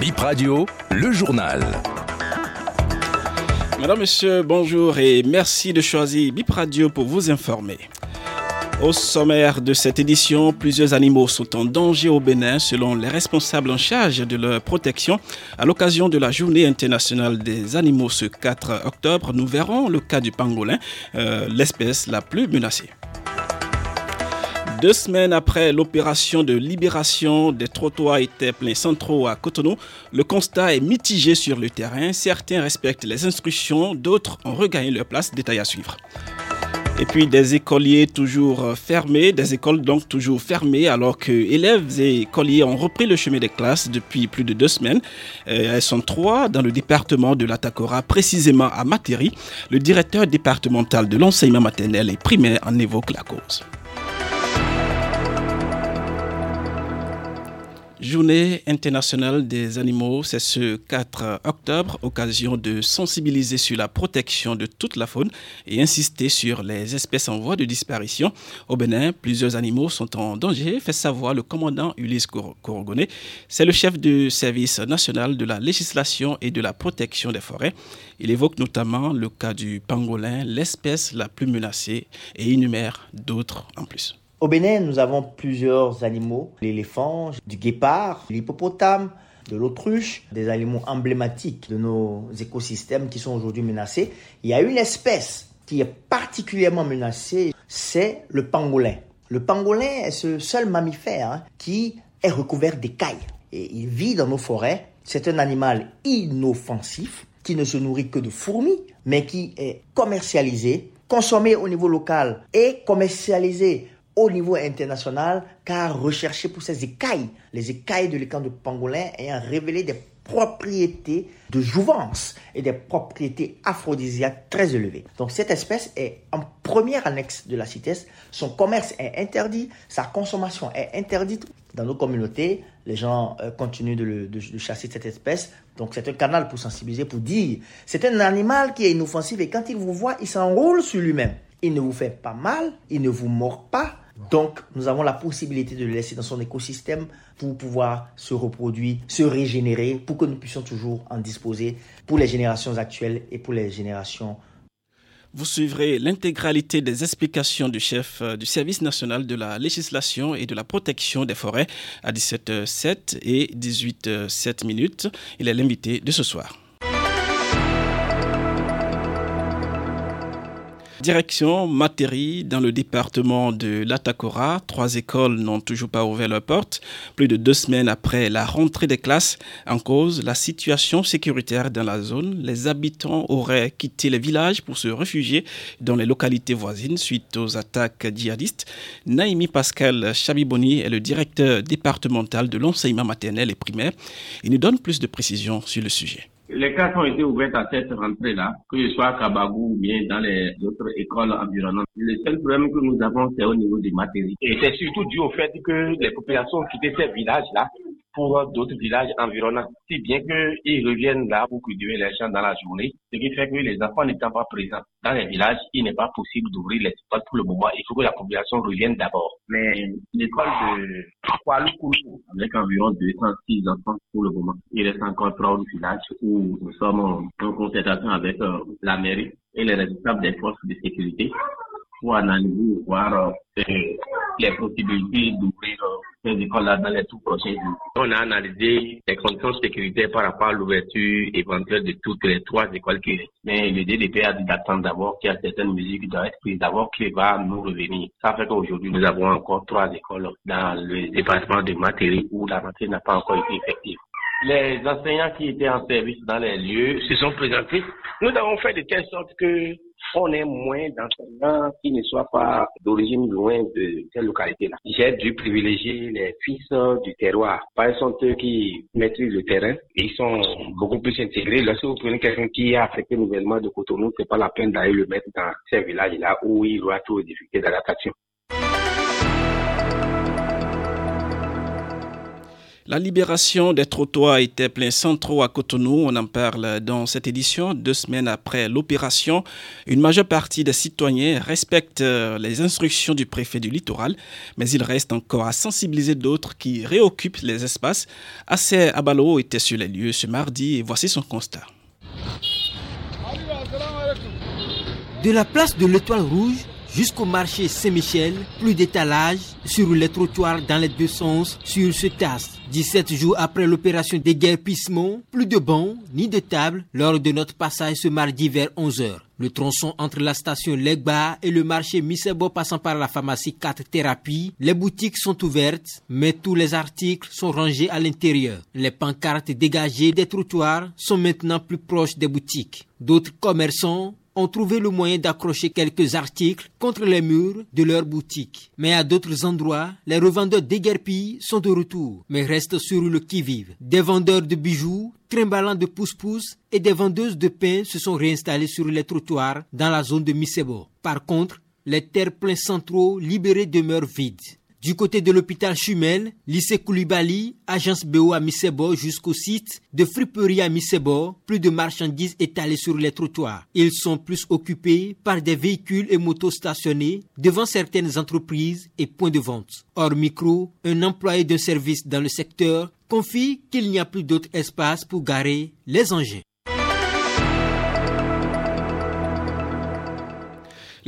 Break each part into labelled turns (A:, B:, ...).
A: Bip Radio, le journal.
B: Madame, Monsieur, bonjour et merci de choisir Bip Radio pour vous informer. Au sommaire de cette édition, plusieurs animaux sont en danger au Bénin selon les responsables en charge de leur protection. À l'occasion de la journée internationale des animaux ce 4 octobre, nous verrons le cas du pangolin, euh, l'espèce la plus menacée. Deux semaines après l'opération de libération des trottoirs et pleins centraux à Cotonou, le constat est mitigé sur le terrain. Certains respectent les instructions, d'autres ont regagné leur place. Détail à suivre. Et puis des écoliers toujours fermés, des écoles donc toujours fermées alors que élèves et écoliers ont repris le chemin des classes depuis plus de deux semaines. Euh, elles sont trois dans le département de l'Atacora, précisément à Matéry. Le directeur départemental de l'enseignement maternel et primaire en évoque la cause. Journée internationale des animaux, c'est ce 4 octobre, occasion de sensibiliser sur la protection de toute la faune et insister sur les espèces en voie de disparition. Au Bénin, plusieurs animaux sont en danger, fait savoir le commandant Ulysse Korogoné. C'est le chef du service national de la législation et de la protection des forêts. Il évoque notamment le cas du pangolin, l'espèce la plus menacée, et énumère d'autres en plus.
C: Au Bénin, nous avons plusieurs animaux, l'éléphant, du guépard, l'hippopotame, de l'autruche, des animaux emblématiques de nos écosystèmes qui sont aujourd'hui menacés. Il y a une espèce qui est particulièrement menacée, c'est le pangolin. Le pangolin est ce seul mammifère hein, qui est recouvert d'écailles et il vit dans nos forêts. C'est un animal inoffensif qui ne se nourrit que de fourmis, mais qui est commercialisé, consommé au niveau local et commercialisé au niveau international car recherché pour ses écailles, les écailles de l'écran de pangolin ayant révélé des propriétés de jouvence et des propriétés aphrodisiaques très élevées. Donc cette espèce est en première annexe de la CITES. Son commerce est interdit, sa consommation est interdite dans nos communautés. Les gens euh, continuent de, de chasser cette espèce. Donc c'est un canal pour sensibiliser, pour dire, c'est un animal qui est inoffensif et quand il vous voit, il s'enroule sur lui-même. Il ne vous fait pas mal, il ne vous mord pas, donc, nous avons la possibilité de le laisser dans son écosystème pour pouvoir se reproduire, se régénérer, pour que nous puissions toujours en disposer pour les générations actuelles et pour les générations
B: vous suivrez l'intégralité des explications du chef euh, du service national de la législation et de la protection des forêts à 17h07 et 18h07 minutes. Il est l'invité de ce soir. Direction Matéry, dans le département de l'Atacora. Trois écoles n'ont toujours pas ouvert leurs portes. Plus de deux semaines après la rentrée des classes, en cause la situation sécuritaire dans la zone. Les habitants auraient quitté les villages pour se réfugier dans les localités voisines suite aux attaques djihadistes. Naïmi Pascal Chabiboni est le directeur départemental de l'enseignement maternel et primaire. Il nous donne plus de précisions sur le sujet.
D: Les classes ont été ouvertes à cette rentrée-là, que ce soit à Kabagou ou bien dans les autres écoles environnantes. Le seul problème que nous avons, c'est au niveau des matériaux. Et c'est surtout dû au fait que les populations ont quitté ces villages-là pour d'autres villages environnants. Si bien qu'ils reviennent là pour cultiver les champs dans la journée, ce qui fait que les enfants n'étant pas présents dans les villages, il n'est pas possible d'ouvrir les écoles pour le moment. Il faut que la population revienne d'abord. Mais l'école de Kualoukoulou, avec environ 206 enfants pour le moment, il reste encore trois villages où nous sommes en concertation avec euh, la mairie et les responsables des forces de sécurité pour analyser, euh, les possibilités d'ouvrir dans les tout prochains jours. On a analysé les conditions sécurité par rapport à l'ouverture éventuelle de toutes les trois écoles qui restent. Mais le DDP a dit d'attendre d'abord qu'il y a certaines mesures qui doivent être prises d'abord qui va nous revenir. Ça fait qu'aujourd'hui, nous avons encore trois écoles dans le département de Matéri où la matière n'a pas encore été effective. Les enseignants qui étaient en service dans les lieux se sont présentés. Nous avons fait de telle sorte que on est moins d'enseignants qui ne soient pas d'origine loin de cette localité-là. J'ai dû privilégier les fils du terroir. Par sont eux qui maîtrisent le terrain ils sont beaucoup plus intégrés. Lorsque vous prenez quelqu'un qui est affecté nouvellement de Cotonou, c'est pas la peine d'aller le mettre dans ces villages-là où il aura trop de difficultés d'adaptation.
B: La libération des trottoirs était plein centraux à Cotonou. On en parle dans cette édition. Deux semaines après l'opération, une majeure partie des citoyens respectent euh, les instructions du préfet du littoral, mais il reste encore à sensibiliser d'autres qui réoccupent les espaces. Assez Abalo était sur les lieux ce mardi et voici son constat.
E: De la place de l'Étoile Rouge, jusqu'au marché Saint-Michel, plus d'étalage sur les trottoirs dans les deux sens sur ce tasse. 17 jours après l'opération déguerpissement, plus de bancs ni de tables lors de notre passage ce mardi vers 11h. Le tronçon entre la station Legba et le marché Misebo passant par la pharmacie 4 Thérapie, les boutiques sont ouvertes, mais tous les articles sont rangés à l'intérieur. Les pancartes dégagées des trottoirs sont maintenant plus proches des boutiques. D'autres commerçants ont trouvé le moyen d'accrocher quelques articles contre les murs de leur boutique. Mais à d'autres endroits, les revendeurs déguerpis sont de retour, mais restent sur le qui-vive. Des vendeurs de bijoux, trimballants de pousse-pousse et des vendeuses de pain se sont réinstallés sur les trottoirs dans la zone de Misebo. Par contre, les terres pleins centraux libérés demeurent vides. Du côté de l'hôpital Chumel, lycée Koulibaly, agence BO à Misebo jusqu'au site de friperie à Misebo, plus de marchandises étalées sur les trottoirs. Ils sont plus occupés par des véhicules et motos stationnés devant certaines entreprises et points de vente. Hors micro, un employé d'un service dans le secteur confie qu'il n'y a plus d'autre espace pour garer les engins.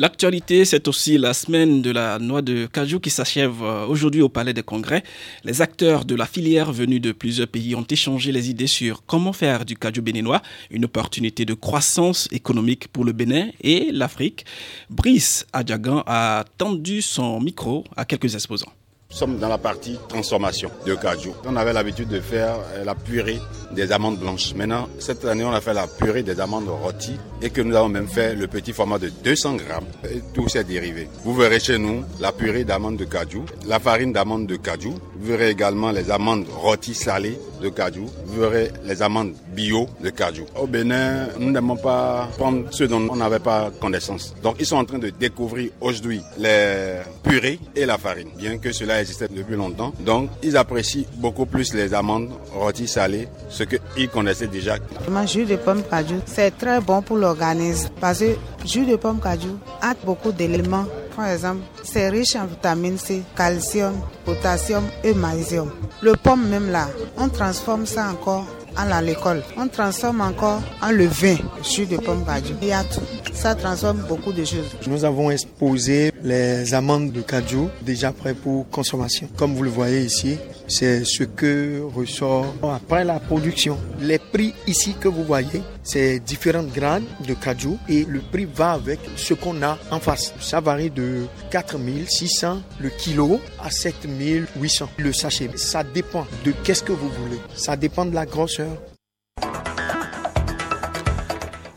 B: L'actualité, c'est aussi la semaine de la noix de cajou qui s'achève euh, aujourd'hui au Palais des Congrès. Les acteurs de la filière venus de plusieurs pays ont échangé les idées sur comment faire du cajou béninois une opportunité de croissance économique pour le Bénin et l'Afrique. Brice Adjagan a tendu son micro à quelques exposants.
F: Nous sommes dans la partie transformation de cajou. On avait l'habitude de faire euh, la purée des amandes blanches. Maintenant, cette année, on a fait la purée des amandes rôties et que nous avons même fait le petit format de 200 grammes et tous ses dérivés. Vous verrez chez nous la purée d'amandes de cajou, la farine d'amandes de cajou. Vous verrez également les amandes rôties salées de cajou. Vous verrez les amandes bio de cajou. Au Bénin, nous n'aimons pas prendre ce dont on n'avait pas connaissance. Donc, ils sont en train de découvrir aujourd'hui les purées et la farine, bien que cela existait depuis longtemps. Donc, ils apprécient beaucoup plus les amandes rôties salées, ce qu'ils connaissaient déjà.
G: Le jus de pomme cajou, c'est très bon pour l'organisme parce que jus de pomme cajou a beaucoup d'éléments. Par exemple, c'est riche en vitamine C, calcium, potassium et magnésium. Le pomme même là, on transforme ça encore à l'école. On transforme encore en le vin, jus de pomme cajou. Il y a tout. Ça transforme beaucoup de choses.
H: Nous avons exposé les amandes de cajou déjà prêts pour consommation. Comme vous le voyez ici, c'est ce que ressort après la production. Les prix ici que vous voyez, c'est différentes grades de cajou et le prix va avec ce qu'on a en face. Ça varie de 4600 le kilo à 7800 le sachet. Ça dépend de qu'est-ce que vous voulez. Ça dépend de la grosseur.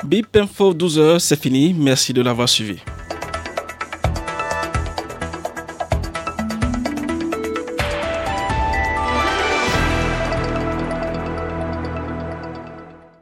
B: Bip Info 12h, c'est fini. Merci de l'avoir suivi.